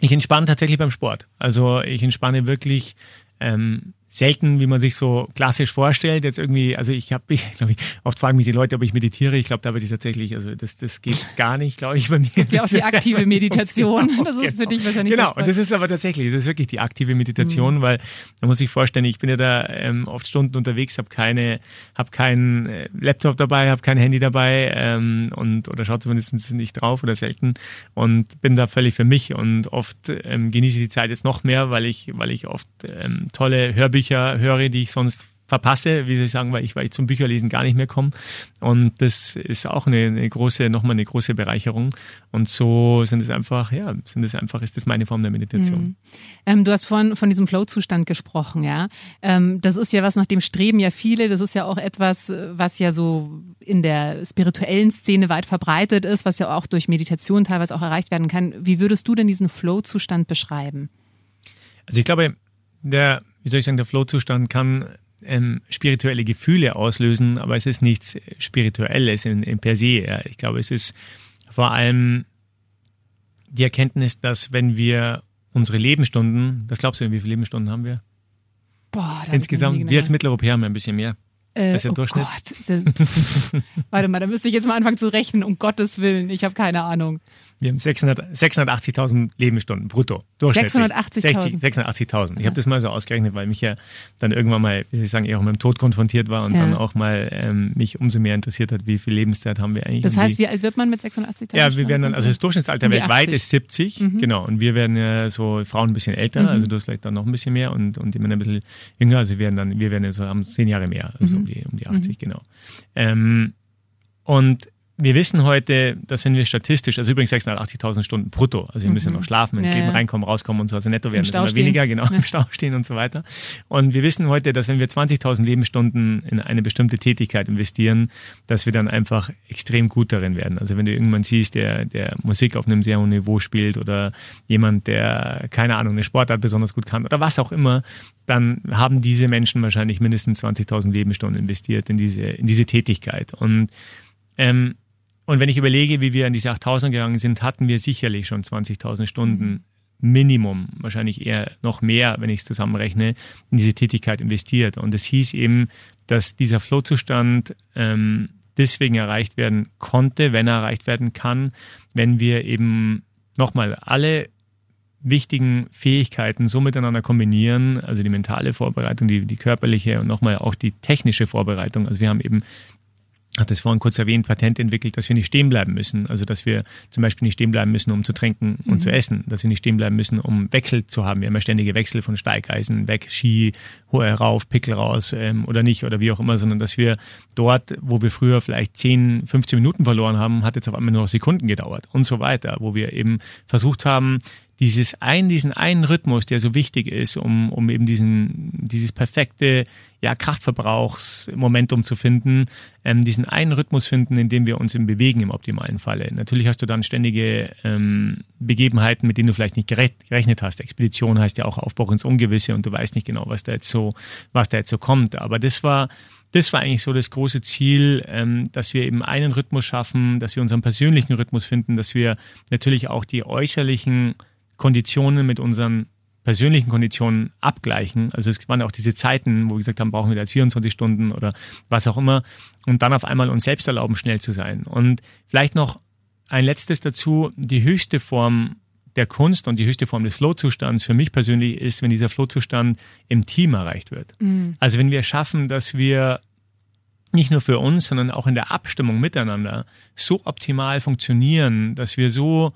Ich entspanne tatsächlich beim Sport. Also ich entspanne wirklich ähm, selten, wie man sich so klassisch vorstellt. Jetzt irgendwie, also ich habe, ich glaube, ich, oft fragen mich die Leute, ob ich meditiere. Ich glaube, da würde ich tatsächlich, also das, das geht gar nicht, glaube ich, bei mir. Das ist ja auch die aktive Meditation. genau, das ist genau. für dich wahrscheinlich. Genau, und das ist aber tatsächlich, das ist wirklich die aktive Meditation, mhm. weil da muss ich vorstellen, ich bin ja da ähm, oft Stunden unterwegs, habe keine, habe keinen äh, Laptop dabei, habe kein Handy dabei ähm, und oder schaut zumindest nicht drauf oder selten und bin da völlig für mich und oft ähm, genieße ich die Zeit jetzt noch mehr, weil ich, weil ich oft ähm, tolle Hörbücher Bücher höre, die ich sonst verpasse, wie ich sagen, weil ich, weil ich zum Bücherlesen gar nicht mehr komme. Und das ist auch eine, eine große, nochmal eine große Bereicherung. Und so sind es einfach, ja, sind es einfach, ist das meine Form der Meditation. Mhm. Ähm, du hast vorhin von diesem Flow-Zustand gesprochen, ja. Ähm, das ist ja was, nach dem streben ja viele. Das ist ja auch etwas, was ja so in der spirituellen Szene weit verbreitet ist, was ja auch durch Meditation teilweise auch erreicht werden kann. Wie würdest du denn diesen Flow-Zustand beschreiben? Also ich glaube, der wie soll ich sagen, der Flow-Zustand kann ähm, spirituelle Gefühle auslösen, aber es ist nichts Spirituelles in, in per se. Ja. Ich glaube, es ist vor allem die Erkenntnis, dass wenn wir unsere Lebensstunden, was glaubst du, wie viele Lebensstunden haben wir? Boah, Insgesamt, wir als Mitteleuropäer haben wir ein bisschen mehr. Äh, das ist der oh Durchschnitt. Gott. Warte mal, da müsste ich jetzt mal anfangen zu rechnen, um Gottes Willen. Ich habe keine Ahnung. Wir haben 680.000 Lebensstunden brutto. Durchschnittlich. 680.000. 680.000. Ich habe das mal so ausgerechnet, weil mich ja dann irgendwann mal, wie soll ich sagen, eher auch mit dem Tod konfrontiert war und ja. dann auch mal ähm, mich umso mehr interessiert hat, wie viel Lebenszeit haben wir eigentlich. Das heißt, wie alt wird man mit 680.000? Ja, wir werden dann, also das Durchschnittsalter weltweit 80. ist 70, mhm. genau. Und wir werden ja so Frauen ein bisschen älter, mhm. also du hast vielleicht dann noch ein bisschen mehr und, und die Männer ein bisschen jünger. Also wir werden dann, wir werden ja so, haben zehn Jahre mehr, also mhm. um, die, um die 80, mhm. genau. Ähm, und wir wissen heute, dass wenn wir statistisch, also übrigens 680.000 Stunden brutto, also wir müssen mhm. noch schlafen, ins ja, Leben reinkommen, rauskommen und so, also netto werden es immer weniger, genau, ja. im Stau stehen und so weiter. Und wir wissen heute, dass wenn wir 20.000 Lebensstunden in eine bestimmte Tätigkeit investieren, dass wir dann einfach extrem gut darin werden. Also wenn du irgendwann siehst, der, der Musik auf einem sehr hohen Niveau spielt oder jemand, der, keine Ahnung, eine Sportart besonders gut kann oder was auch immer, dann haben diese Menschen wahrscheinlich mindestens 20.000 Lebensstunden investiert in diese, in diese Tätigkeit. Und ähm, und wenn ich überlege, wie wir an diese 8000 gegangen sind, hatten wir sicherlich schon 20.000 Stunden Minimum, wahrscheinlich eher noch mehr, wenn ich es zusammenrechne, in diese Tätigkeit investiert. Und es hieß eben, dass dieser Flow-Zustand ähm, deswegen erreicht werden konnte, wenn er erreicht werden kann, wenn wir eben nochmal alle wichtigen Fähigkeiten so miteinander kombinieren, also die mentale Vorbereitung, die, die körperliche und nochmal auch die technische Vorbereitung. Also wir haben eben hat es vorhin kurz erwähnt, Patent entwickelt, dass wir nicht stehen bleiben müssen. Also dass wir zum Beispiel nicht stehen bleiben müssen, um zu trinken und mhm. zu essen, dass wir nicht stehen bleiben müssen, um Wechsel zu haben. Wir haben ja ständige Wechsel von Steigeisen weg, Ski, rauf, Pickel raus ähm, oder nicht oder wie auch immer, sondern dass wir dort, wo wir früher vielleicht 10, 15 Minuten verloren haben, hat jetzt auf einmal nur noch Sekunden gedauert und so weiter, wo wir eben versucht haben, dieses ein, diesen einen Rhythmus, der so wichtig ist, um, um eben diesen, dieses perfekte ja, Kraftverbrauchsmomentum zu finden, ähm, diesen einen Rhythmus finden, in dem wir uns im bewegen im optimalen Falle. Natürlich hast du dann ständige ähm, Begebenheiten, mit denen du vielleicht nicht gerechnet hast. Expedition heißt ja auch Aufbruch ins Ungewisse und du weißt nicht genau, was da jetzt so, was da jetzt so kommt. Aber das war, das war eigentlich so das große Ziel, ähm, dass wir eben einen Rhythmus schaffen, dass wir unseren persönlichen Rhythmus finden, dass wir natürlich auch die äußerlichen Konditionen mit unseren persönlichen Konditionen abgleichen. Also es waren auch diese Zeiten, wo wir gesagt haben, brauchen wir jetzt 24 Stunden oder was auch immer. Und dann auf einmal uns selbst erlauben, schnell zu sein. Und vielleicht noch ein letztes dazu. Die höchste Form der Kunst und die höchste Form des Flow-Zustands für mich persönlich ist, wenn dieser Flow-Zustand im Team erreicht wird. Mhm. Also wenn wir schaffen, dass wir nicht nur für uns, sondern auch in der Abstimmung miteinander so optimal funktionieren, dass wir so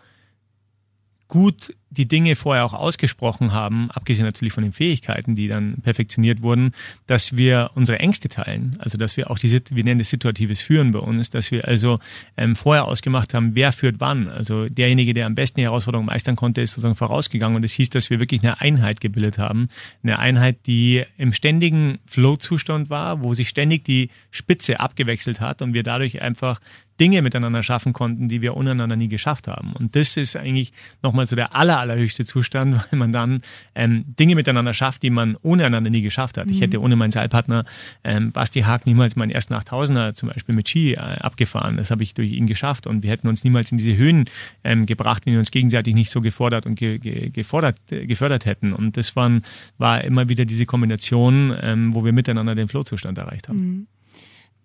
gut die Dinge vorher auch ausgesprochen haben, abgesehen natürlich von den Fähigkeiten, die dann perfektioniert wurden, dass wir unsere Ängste teilen. Also dass wir auch diese, wir nennen das situatives Führen bei uns, dass wir also ähm, vorher ausgemacht haben, wer führt wann. Also derjenige, der am besten die Herausforderung meistern konnte, ist sozusagen vorausgegangen und es das hieß, dass wir wirklich eine Einheit gebildet haben. Eine Einheit, die im ständigen Flow-Zustand war, wo sich ständig die Spitze abgewechselt hat und wir dadurch einfach Dinge miteinander schaffen konnten, die wir untereinander nie geschafft haben. Und das ist eigentlich nochmal so der aller, allerhöchste Zustand, weil man dann ähm, Dinge miteinander schafft, die man ohne einander nie geschafft hat. Mhm. Ich hätte ohne meinen Seilpartner ähm, Basti Haag niemals meinen ersten 8000er zum Beispiel mit Ski äh, abgefahren. Das habe ich durch ihn geschafft und wir hätten uns niemals in diese Höhen ähm, gebracht, wenn wir uns gegenseitig nicht so gefordert und ge ge gefordert, äh, gefördert hätten. Und das waren, war immer wieder diese Kombination, ähm, wo wir miteinander den Flow-Zustand erreicht haben. Mhm.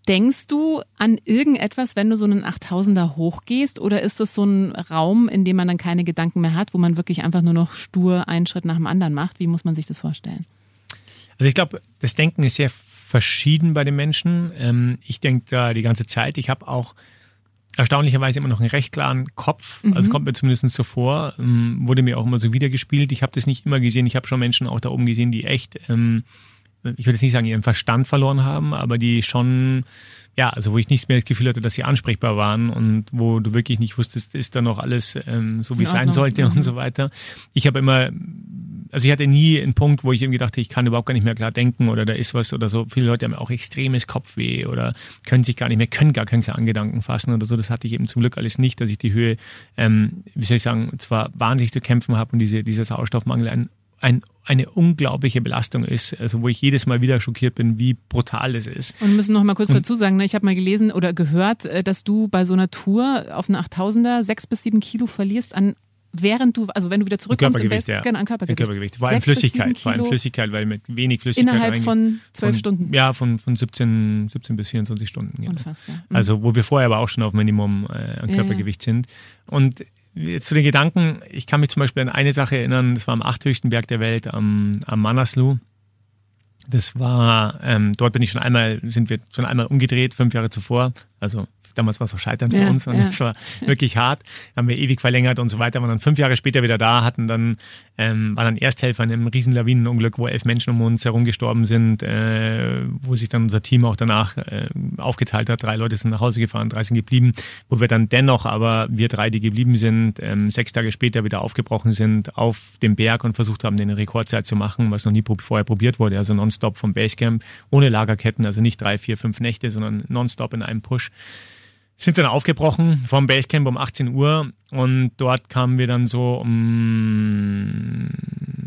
Denkst du an irgendetwas, wenn du so einen 8000er hochgehst oder ist das so ein Raum, in dem man dann keine Gedanken mehr hat, wo man wirklich einfach nur noch stur einen Schritt nach dem anderen macht? Wie muss man sich das vorstellen? Also ich glaube, das Denken ist sehr verschieden bei den Menschen. Ähm, ich denke da die ganze Zeit. Ich habe auch erstaunlicherweise immer noch einen recht klaren Kopf. Also mhm. Also kommt mir zumindest so vor. Ähm, wurde mir auch immer so wiedergespielt. Ich habe das nicht immer gesehen. Ich habe schon Menschen auch da oben gesehen, die echt ähm, ich würde jetzt nicht sagen, ihren Verstand verloren haben, aber die schon, ja, also wo ich nicht mehr das Gefühl hatte, dass sie ansprechbar waren und wo du wirklich nicht wusstest, ist da noch alles ähm, so, wie es sein sollte mhm. und so weiter. Ich habe immer, also ich hatte nie einen Punkt, wo ich irgendwie dachte, ich kann überhaupt gar nicht mehr klar denken oder da ist was oder so. Viele Leute haben auch extremes Kopfweh oder können sich gar nicht mehr, können gar keinen klaren Gedanken fassen oder so. Das hatte ich eben zum Glück alles nicht, dass ich die Höhe, ähm, wie soll ich sagen, zwar wahnsinnig zu kämpfen habe und diese, dieser Sauerstoffmangel ein ein, eine unglaubliche Belastung ist, also wo ich jedes Mal wieder schockiert bin, wie brutal es ist. Und wir müssen noch mal kurz dazu sagen, ne, ich habe mal gelesen oder gehört, äh, dass du bei so einer Tour auf einer 8000er sechs bis sieben Kilo verlierst an während du, also wenn du wieder zurückkommst Körpergewicht, ja. genau, an Körpergewicht. An Körpergewicht. Vor allem Flüssigkeit, vor allem Flüssigkeit, weil mit wenig Flüssigkeit. Innerhalb von zwölf Stunden. Ja, von, von 17, 17 bis 24 Stunden. Genau. Unfassbar. Mhm. Also, wo wir vorher aber auch schon auf Minimum äh, an Körpergewicht ja, ja. sind. Und zu den Gedanken, ich kann mich zum Beispiel an eine Sache erinnern, das war am achthöchsten Berg der Welt, am, am Manaslu. Das war, ähm, dort bin ich schon einmal, sind wir schon einmal umgedreht, fünf Jahre zuvor. Also Damals war es auch Scheitern für ja, uns und es ja. war wirklich hart. Haben wir ewig verlängert und so weiter. Waren dann fünf Jahre später wieder da, hatten dann, ähm, waren dann Ersthelfer in einem riesen Lawinenunglück, wo elf Menschen um uns herum gestorben sind, äh, wo sich dann unser Team auch danach äh, aufgeteilt hat. Drei Leute sind nach Hause gefahren, drei sind geblieben, wo wir dann dennoch aber, wir drei, die geblieben sind, ähm, sechs Tage später wieder aufgebrochen sind auf dem Berg und versucht haben, den Rekordzeit zu machen, was noch nie vorher probiert wurde. Also nonstop vom Basecamp, ohne Lagerketten, also nicht drei, vier, fünf Nächte, sondern nonstop in einem Push sind dann aufgebrochen vom Basecamp um 18 Uhr und dort kamen wir dann so um,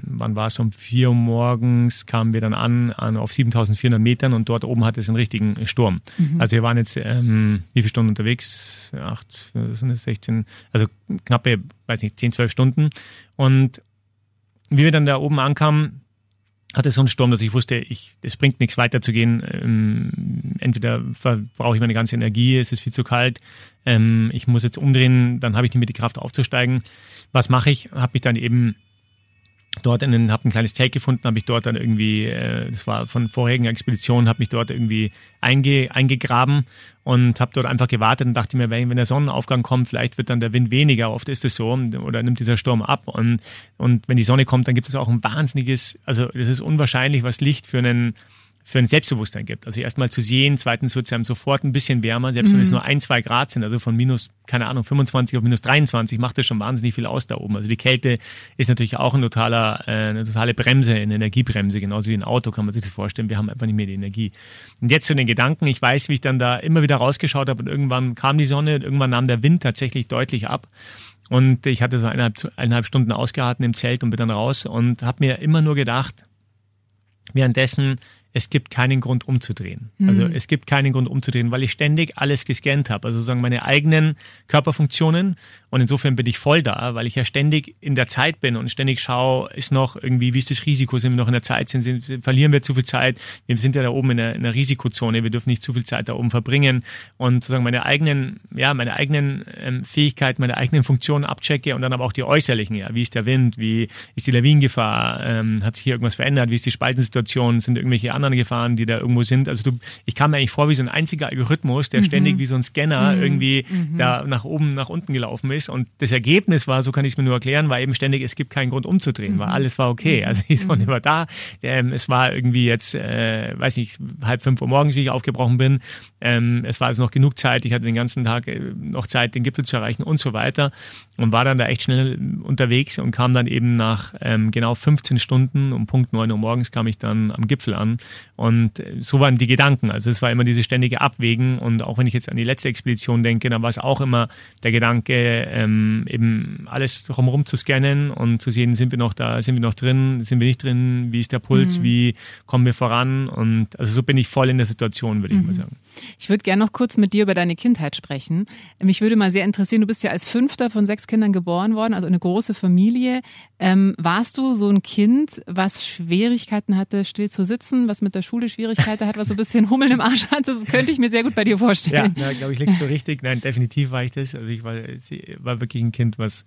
wann war es, um 4 Uhr morgens kamen wir dann an, an auf 7400 Metern und dort oben hatte es einen richtigen Sturm. Mhm. Also wir waren jetzt, ähm, wie viele Stunden unterwegs? Acht, sind es 16, also knappe, weiß nicht, 10, 12 Stunden und wie wir dann da oben ankamen, hatte so einen Sturm, dass ich wusste, ich, es bringt nichts weiterzugehen. Ähm, entweder verbrauche ich meine ganze Energie, es ist viel zu kalt, ähm, ich muss jetzt umdrehen, dann habe ich nicht mehr die Kraft aufzusteigen. Was mache ich? Habe mich dann eben dort in den, habe ein kleines Take gefunden, habe ich dort dann irgendwie, äh, das war von vorigen Expeditionen, habe mich dort irgendwie einge, eingegraben und habe dort einfach gewartet und dachte mir, wenn, wenn der Sonnenaufgang kommt, vielleicht wird dann der Wind weniger, oft ist es so, oder nimmt dieser Sturm ab und, und wenn die Sonne kommt, dann gibt es auch ein wahnsinniges, also das ist unwahrscheinlich, was Licht für einen für ein Selbstbewusstsein gibt. Also erstmal zu sehen, zweitens wird es einem sofort ein bisschen wärmer, selbst wenn es mhm. nur ein, zwei Grad sind, also von minus, keine Ahnung, 25 auf minus 23 macht das schon wahnsinnig viel aus da oben. Also die Kälte ist natürlich auch ein totaler, äh, eine totale Bremse, eine Energiebremse, genauso wie ein Auto kann man sich das vorstellen. Wir haben einfach nicht mehr die Energie. Und jetzt zu den Gedanken, ich weiß, wie ich dann da immer wieder rausgeschaut habe und irgendwann kam die Sonne, und irgendwann nahm der Wind tatsächlich deutlich ab. Und ich hatte so eineinhalb, eineinhalb Stunden ausgehalten im Zelt und bin dann raus und habe mir immer nur gedacht, währenddessen, es gibt keinen Grund umzudrehen. Mhm. Also es gibt keinen Grund umzudrehen, weil ich ständig alles gescannt habe. Also sozusagen meine eigenen Körperfunktionen und insofern bin ich voll da, weil ich ja ständig in der Zeit bin und ständig schaue, ist noch irgendwie, wie ist das Risiko? Sind wir noch in der Zeit? Sind, sind, verlieren wir zu viel Zeit? Wir sind ja da oben in einer, in einer Risikozone. Wir dürfen nicht zu viel Zeit da oben verbringen und sozusagen meine eigenen, ja, meine eigenen ähm, Fähigkeiten, meine eigenen Funktionen abchecke und dann aber auch die äußerlichen. Ja, wie ist der Wind? Wie ist die Lawinengefahr? Ähm, hat sich hier irgendwas verändert? Wie ist die Spaltensituation? Sind irgendwelche anderen Gefahren, die da irgendwo sind? Also du, ich kam mir eigentlich vor wie so ein einziger Algorithmus, der mhm. ständig wie so ein Scanner mhm. irgendwie mhm. da nach oben, nach unten gelaufen ist. Und das Ergebnis war, so kann ich es mir nur erklären, war eben ständig, es gibt keinen Grund umzudrehen, mhm. weil alles war okay. Mhm. Also die Sonne mhm. war da. Ähm, es war irgendwie jetzt, äh, weiß nicht, halb fünf Uhr morgens, wie ich aufgebrochen bin. Ähm, es war also noch genug Zeit. Ich hatte den ganzen Tag äh, noch Zeit, den Gipfel zu erreichen und so weiter. Und war dann da echt schnell unterwegs und kam dann eben nach ähm, genau 15 Stunden, um Punkt 9 Uhr morgens kam ich dann am Gipfel an. Und so waren die Gedanken. Also es war immer diese ständige Abwägen. Und auch wenn ich jetzt an die letzte Expedition denke, dann war es auch immer der Gedanke, ähm, eben alles drumherum zu scannen und zu sehen, sind wir noch da, sind wir noch drin, sind wir nicht drin, wie ist der Puls, mhm. wie kommen wir voran und also so bin ich voll in der Situation, würde ich mal mhm. sagen. Ich würde gerne noch kurz mit dir über deine Kindheit sprechen. Mich würde mal sehr interessieren, du bist ja als Fünfter von sechs Kindern geboren worden, also eine große Familie. Ähm, warst du so ein Kind, was Schwierigkeiten hatte, still zu sitzen, was mit der Schule Schwierigkeiten hat, was so ein bisschen Hummeln im Arsch hat? Das könnte ich mir sehr gut bei dir vorstellen. Ja, glaube ich, liegst du richtig. Nein, definitiv war ich das. Also ich war, war wirklich ein Kind, was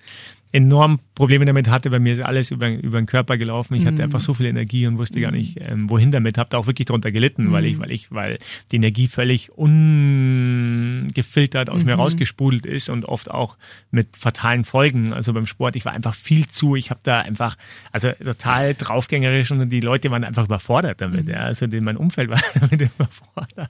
enorm Probleme damit hatte. Bei mir ist alles über, über den Körper gelaufen. Ich mhm. hatte einfach so viel Energie und wusste gar nicht, ähm, wohin damit. Habe da auch wirklich drunter gelitten, mhm. weil ich, weil ich, weil die Energie völlig ungefiltert aus mhm. mir rausgespudelt ist und oft auch mit fatalen Folgen. Also beim Sport, ich war einfach viel zu. Ich habe da einfach, also total draufgängerisch und die Leute waren einfach überfordert damit. Mhm. Ja. Also mein Umfeld war damit überfordert.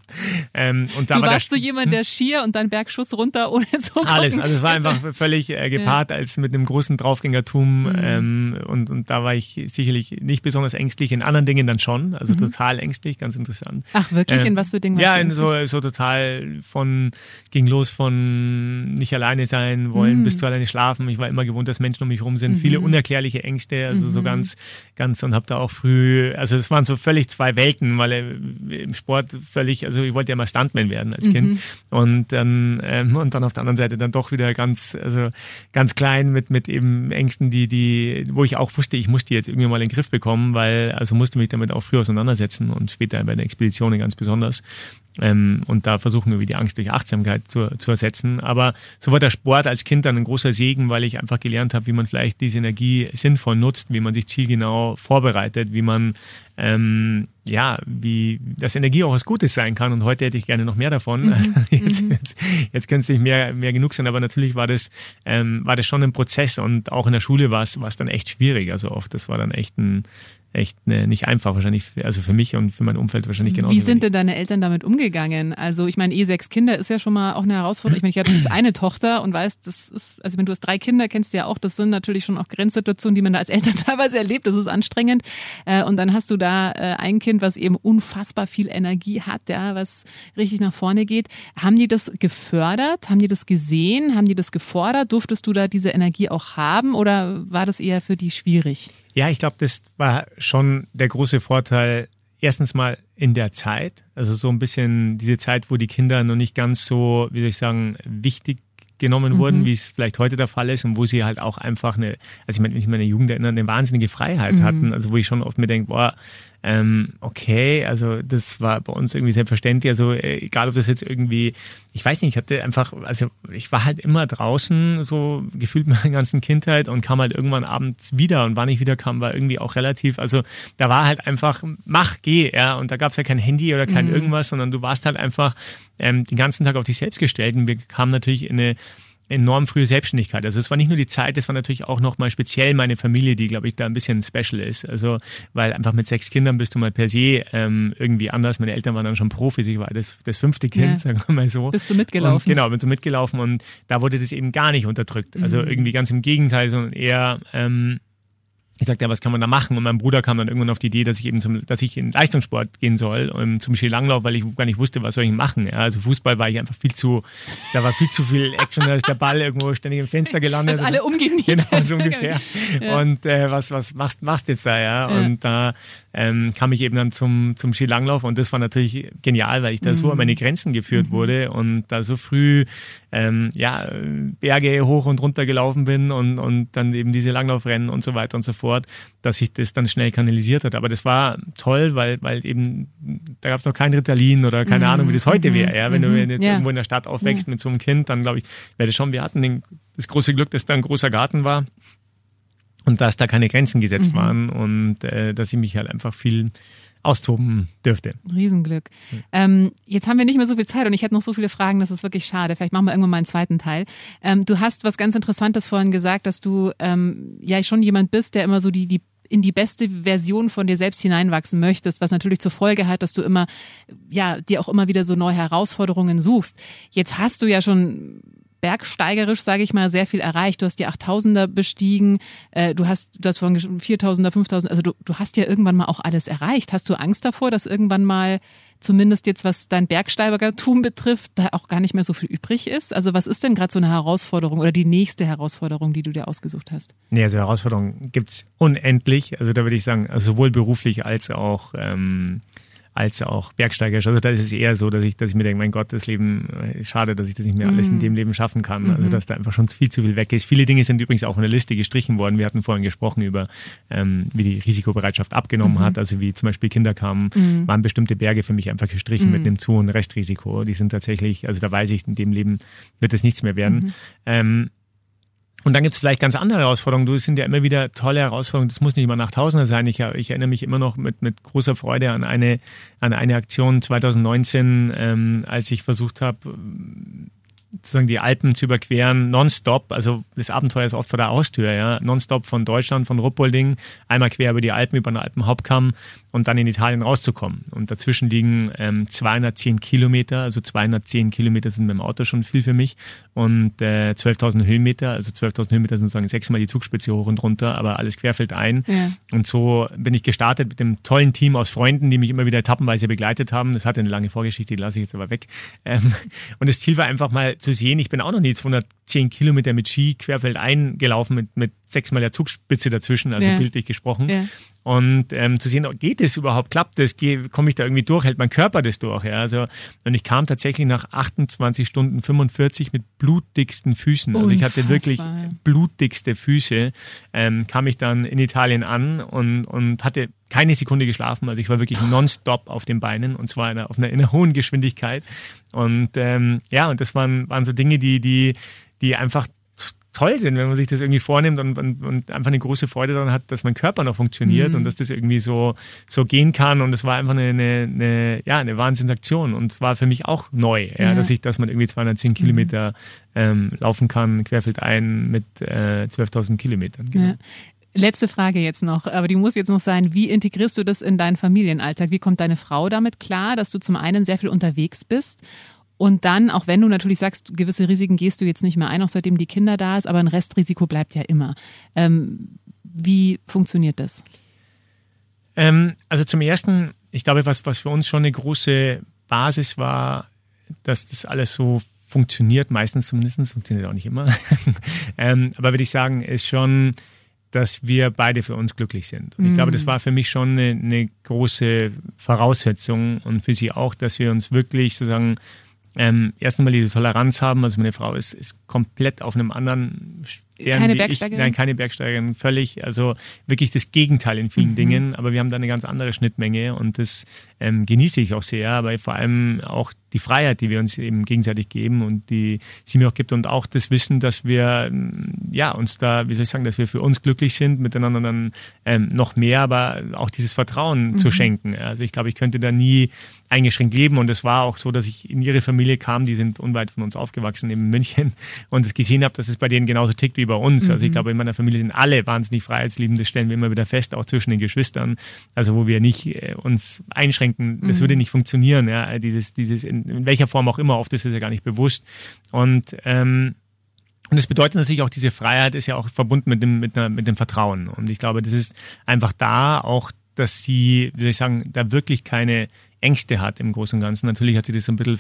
Ähm, und da du war warst so jemand, der Skier und dann Bergschuss runter ohne zu Alles. Also es war einfach völlig äh, gepaart ja. als mit einem großen Draufgängertum mhm. ähm, und, und da war ich sicherlich nicht besonders ängstlich, in anderen Dingen dann schon, also mhm. total ängstlich, ganz interessant. Ach wirklich, ähm, in was für Dingen? Ja, in so, so total von, ging los von nicht alleine sein wollen mhm. bis zu alleine schlafen. Ich war immer gewohnt, dass Menschen um mich herum sind, viele mhm. unerklärliche Ängste, also so mhm. ganz, ganz und habe da auch früh, also es waren so völlig zwei Welten, weil äh, im Sport völlig, also ich wollte ja mal Stuntman werden als Kind mhm. und dann ähm, und dann auf der anderen Seite dann doch wieder ganz, also ganz klein mit mit eben Ängsten, die, die, wo ich auch wusste, ich musste die jetzt irgendwie mal in den Griff bekommen, weil, also musste mich damit auch früh auseinandersetzen und später bei der Expedition ganz besonders. Ähm, und da versuchen wir die Angst durch Achtsamkeit zu, zu ersetzen. Aber so war der Sport als Kind dann ein großer Segen, weil ich einfach gelernt habe, wie man vielleicht diese Energie sinnvoll nutzt, wie man sich zielgenau vorbereitet, wie man ähm, ja, wie das Energie auch was Gutes sein kann. Und heute hätte ich gerne noch mehr davon. Mhm. Jetzt, mhm. jetzt, jetzt könnte es nicht mehr, mehr genug sein, aber natürlich war das, ähm, war das schon ein Prozess und auch in der Schule war es, war es dann echt schwierig. Also oft, das war dann echt ein, echt ne, nicht einfach wahrscheinlich, also für mich und für mein Umfeld wahrscheinlich genau. Wie sind denn deine Eltern damit umgegangen? Also ich meine, eh sechs Kinder ist ja schon mal auch eine Herausforderung. Ich meine, ich habe jetzt eine Tochter und weiß, das ist, also wenn du hast drei Kinder, kennst du ja auch, das sind natürlich schon auch Grenzsituationen, die man da als Eltern teilweise erlebt. Das ist anstrengend. Äh, und dann hast du da äh, ein Kind, was eben unfassbar viel Energie hat, ja, was richtig nach vorne geht. Haben die das gefördert? Haben die das gesehen? Haben die das gefordert? Durftest du da diese Energie auch haben oder war das eher für die schwierig? Ja, ich glaube, das war schon der große Vorteil. Erstens mal in der Zeit, also so ein bisschen diese Zeit, wo die Kinder noch nicht ganz so, wie soll ich sagen, wichtig genommen mhm. wurden, wie es vielleicht heute der Fall ist und wo sie halt auch einfach eine, also ich meine, wenn ich meine Jugend erinnere, eine wahnsinnige Freiheit mhm. hatten, also wo ich schon oft mir denke, boah, ähm, okay, also das war bei uns irgendwie selbstverständlich. Also äh, egal, ob das jetzt irgendwie, ich weiß nicht, ich hatte einfach, also ich war halt immer draußen, so gefühlt meine ganzen Kindheit und kam halt irgendwann abends wieder und wann ich wieder kam, war irgendwie auch relativ, also da war halt einfach, mach, geh, ja, und da gab es ja kein Handy oder kein mhm. irgendwas, sondern du warst halt einfach ähm, den ganzen Tag auf dich selbst gestellt und wir kamen natürlich in eine enorm frühe Selbstständigkeit. Also es war nicht nur die Zeit, es war natürlich auch nochmal speziell meine Familie, die, glaube ich, da ein bisschen special ist. Also, weil einfach mit sechs Kindern bist du mal per se ähm, irgendwie anders. Meine Eltern waren dann schon Profis, ich war das, das fünfte Kind, ja. sagen wir mal so. Bist du mitgelaufen? Und, genau, bin so mitgelaufen und da wurde das eben gar nicht unterdrückt. Also mhm. irgendwie ganz im Gegenteil, sondern eher ähm, ich sagte, ja, was kann man da machen? Und mein Bruder kam dann irgendwann auf die Idee, dass ich eben zum, dass ich in Leistungssport gehen soll, um, ähm, zum Skilanglauf, weil ich gar nicht wusste, was soll ich machen. Ja, also Fußball war ich einfach viel zu, da war viel zu viel Action, da ist der Ball irgendwo ständig im Fenster gelandet. Das alle umgenietet. Genau, so ungefähr. Ja. Und äh, was, was machst, machst jetzt da, ja? ja. Und da ähm, kam ich eben dann zum, zum Skilanglauf und das war natürlich genial, weil ich da mhm. so an meine Grenzen geführt mhm. wurde und da so früh ähm, ja, Berge hoch und runter gelaufen bin und, und dann eben diese Langlaufrennen und so weiter und so fort, dass sich das dann schnell kanalisiert hat. Aber das war toll, weil, weil eben, da gab es noch kein Ritalin oder keine mhm. Ahnung, wie das heute mhm. wäre. Ja? Wenn mhm. du jetzt ja. irgendwo in der Stadt aufwächst ja. mit so einem Kind, dann glaube ich, wäre das schon, wir hatten den, das große Glück, dass da ein großer Garten war und dass da keine Grenzen gesetzt mhm. waren und äh, dass ich mich halt einfach viel austoben dürfte. Riesenglück. Ähm, jetzt haben wir nicht mehr so viel Zeit und ich hätte noch so viele Fragen, das ist wirklich schade. Vielleicht machen wir irgendwann mal einen zweiten Teil. Ähm, du hast was ganz Interessantes vorhin gesagt, dass du ähm, ja schon jemand bist, der immer so die, die in die beste Version von dir selbst hineinwachsen möchtest, was natürlich zur Folge hat, dass du immer, ja, dir auch immer wieder so neue Herausforderungen suchst. Jetzt hast du ja schon bergsteigerisch, sage ich mal, sehr viel erreicht. Du hast die 8000er bestiegen, äh, du hast das von 4000er, 5000, also du, du hast ja irgendwann mal auch alles erreicht. Hast du Angst davor, dass irgendwann mal zumindest jetzt was dein Bergsteigertum betrifft, da auch gar nicht mehr so viel übrig ist? Also was ist denn gerade so eine Herausforderung oder die nächste Herausforderung, die du dir ausgesucht hast? Nee, also Herausforderungen gibt's unendlich. Also da würde ich sagen, sowohl beruflich als auch ähm, als auch bergsteigerisch. Also da ist es eher so, dass ich, dass ich mir denke, mein Gott, das Leben ist schade, dass ich das nicht mehr alles in mhm. dem Leben schaffen kann. Also mhm. dass da einfach schon viel zu viel weg ist. Viele Dinge sind übrigens auch in der Liste gestrichen worden. Wir hatten vorhin gesprochen über, ähm, wie die Risikobereitschaft abgenommen mhm. hat. Also wie zum Beispiel Kinder kamen, mhm. waren bestimmte Berge für mich einfach gestrichen mhm. mit einem zu hohen Restrisiko. Die sind tatsächlich, also da weiß ich, in dem Leben wird es nichts mehr werden. Mhm. Ähm, und dann gibt es vielleicht ganz andere Herausforderungen. Du, es sind ja immer wieder tolle Herausforderungen. Das muss nicht immer nach Tausender sein. Ich, ich erinnere mich immer noch mit, mit großer Freude an eine, an eine Aktion 2019, ähm, als ich versucht habe, sozusagen die Alpen zu überqueren, nonstop. Also das Abenteuer ist oft vor der Haustür, ja. Nonstop von Deutschland, von Ruppolding, einmal quer über die Alpen, über den Alpenhauptkamm und dann in Italien rauszukommen. Und dazwischen liegen ähm, 210 Kilometer, also 210 Kilometer sind mit dem Auto schon viel für mich und äh, 12.000 Höhenmeter, also 12.000 Höhenmeter sind sozusagen sechsmal die Zugspitze hoch und runter, aber alles querfällt ein. Ja. Und so bin ich gestartet mit dem tollen Team aus Freunden, die mich immer wieder etappenweise begleitet haben. Das hatte eine lange Vorgeschichte, die lasse ich jetzt aber weg. Ähm, und das Ziel war einfach mal zu sehen, ich bin auch noch nie 210 Kilometer mit Ski querfeld eingelaufen mit, mit sechsmal der Zugspitze dazwischen, also ja. bildlich gesprochen. Ja. Und ähm, zu sehen, geht es überhaupt, klappt das, komme ich da irgendwie durch, hält mein Körper das durch. Ja? Also, und ich kam tatsächlich nach 28 Stunden 45 mit blutdicksten Füßen. Also ich hatte wirklich blutdickste Füße, ähm, kam ich dann in Italien an und, und hatte keine Sekunde geschlafen. Also ich war wirklich nonstop auf den Beinen und zwar in einer, auf einer, in einer hohen Geschwindigkeit. Und ähm, ja, und das waren, waren so Dinge, die, die, die einfach toll sind, wenn man sich das irgendwie vornimmt und, und, und einfach eine große Freude daran hat, dass mein Körper noch funktioniert mhm. und dass das irgendwie so, so gehen kann. Und es war einfach eine, eine, eine, ja, eine Wahnsinnsaktion. Und es war für mich auch neu, ja, ja. dass ich, dass man irgendwie 210 mhm. Kilometer ähm, laufen kann, querfeld ein mit äh, 12.000 Kilometern. Genau. Ja. Letzte Frage jetzt noch, aber die muss jetzt noch sein, wie integrierst du das in deinen Familienalltag? Wie kommt deine Frau damit klar, dass du zum einen sehr viel unterwegs bist und dann, auch wenn du natürlich sagst, gewisse Risiken gehst du jetzt nicht mehr ein, auch seitdem die Kinder da ist, aber ein Restrisiko bleibt ja immer. Ähm, wie funktioniert das? Ähm, also zum ersten, ich glaube, was, was für uns schon eine große Basis war, dass das alles so funktioniert, meistens zumindest, funktioniert auch nicht immer. ähm, aber würde ich sagen, ist schon, dass wir beide für uns glücklich sind. Und ich glaube, das mhm. war für mich schon eine, eine große Voraussetzung und für sie auch, dass wir uns wirklich sozusagen ähm, erst einmal diese Toleranz haben. Also meine Frau ist, ist komplett auf einem anderen keine Bergsteigerin? Ich, nein, keine Bergsteigerin. Völlig, also wirklich das Gegenteil in vielen mhm. Dingen. Aber wir haben da eine ganz andere Schnittmenge und das ähm, genieße ich auch sehr, aber vor allem auch die Freiheit, die wir uns eben gegenseitig geben und die sie mir auch gibt und auch das Wissen, dass wir ja uns da, wie soll ich sagen, dass wir für uns glücklich sind, miteinander dann ähm, noch mehr, aber auch dieses Vertrauen mhm. zu schenken. Also ich glaube, ich könnte da nie eingeschränkt leben und es war auch so, dass ich in ihre Familie kam, die sind unweit von uns aufgewachsen in München und es gesehen habe, dass es bei denen genauso tickt wie bei uns. Mhm. Also ich mhm. glaube, in meiner Familie sind alle wahnsinnig freiheitsliebend, das stellen wir immer wieder fest, auch zwischen den Geschwistern, also wo wir nicht äh, uns einschränken, das mhm. würde nicht funktionieren, ja, dieses, dieses in, in welcher Form auch immer, oft ist es ja gar nicht bewusst und ähm, und das bedeutet natürlich auch, diese Freiheit ist ja auch verbunden mit dem, mit, einer, mit dem Vertrauen. Und ich glaube, das ist einfach da auch, dass sie, wie soll ich sagen, da wirklich keine Ängste hat im Großen und Ganzen. Natürlich hat sie das so ein bisschen,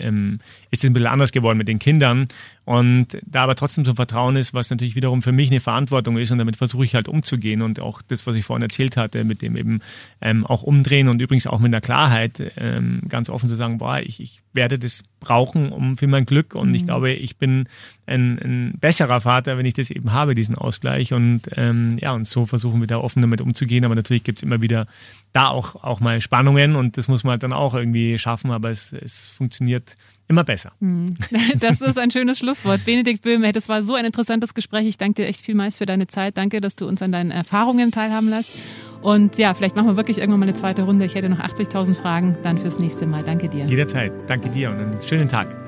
ähm, ist es ein bisschen anders geworden mit den Kindern. Und da aber trotzdem so ein Vertrauen ist, was natürlich wiederum für mich eine Verantwortung ist und damit versuche ich halt umzugehen und auch das, was ich vorhin erzählt hatte, mit dem eben ähm, auch umdrehen und übrigens auch mit der Klarheit ähm, ganz offen zu sagen, boah, ich, ich werde das brauchen um für mein Glück und mhm. ich glaube, ich bin ein, ein besserer Vater, wenn ich das eben habe, diesen Ausgleich und ähm, ja, und so versuchen wir da offen damit umzugehen, aber natürlich gibt es immer wieder da auch, auch mal Spannungen und das muss man halt dann auch irgendwie schaffen, aber es, es funktioniert immer besser. Hm. Das ist ein schönes Schlusswort. Benedikt Böhme, das war so ein interessantes Gespräch. Ich danke dir echt vielmals für deine Zeit. Danke, dass du uns an deinen Erfahrungen teilhaben lässt. Und ja, vielleicht machen wir wirklich irgendwann mal eine zweite Runde. Ich hätte noch 80.000 Fragen dann fürs nächste Mal. Danke dir. Jederzeit. Danke dir und einen schönen Tag.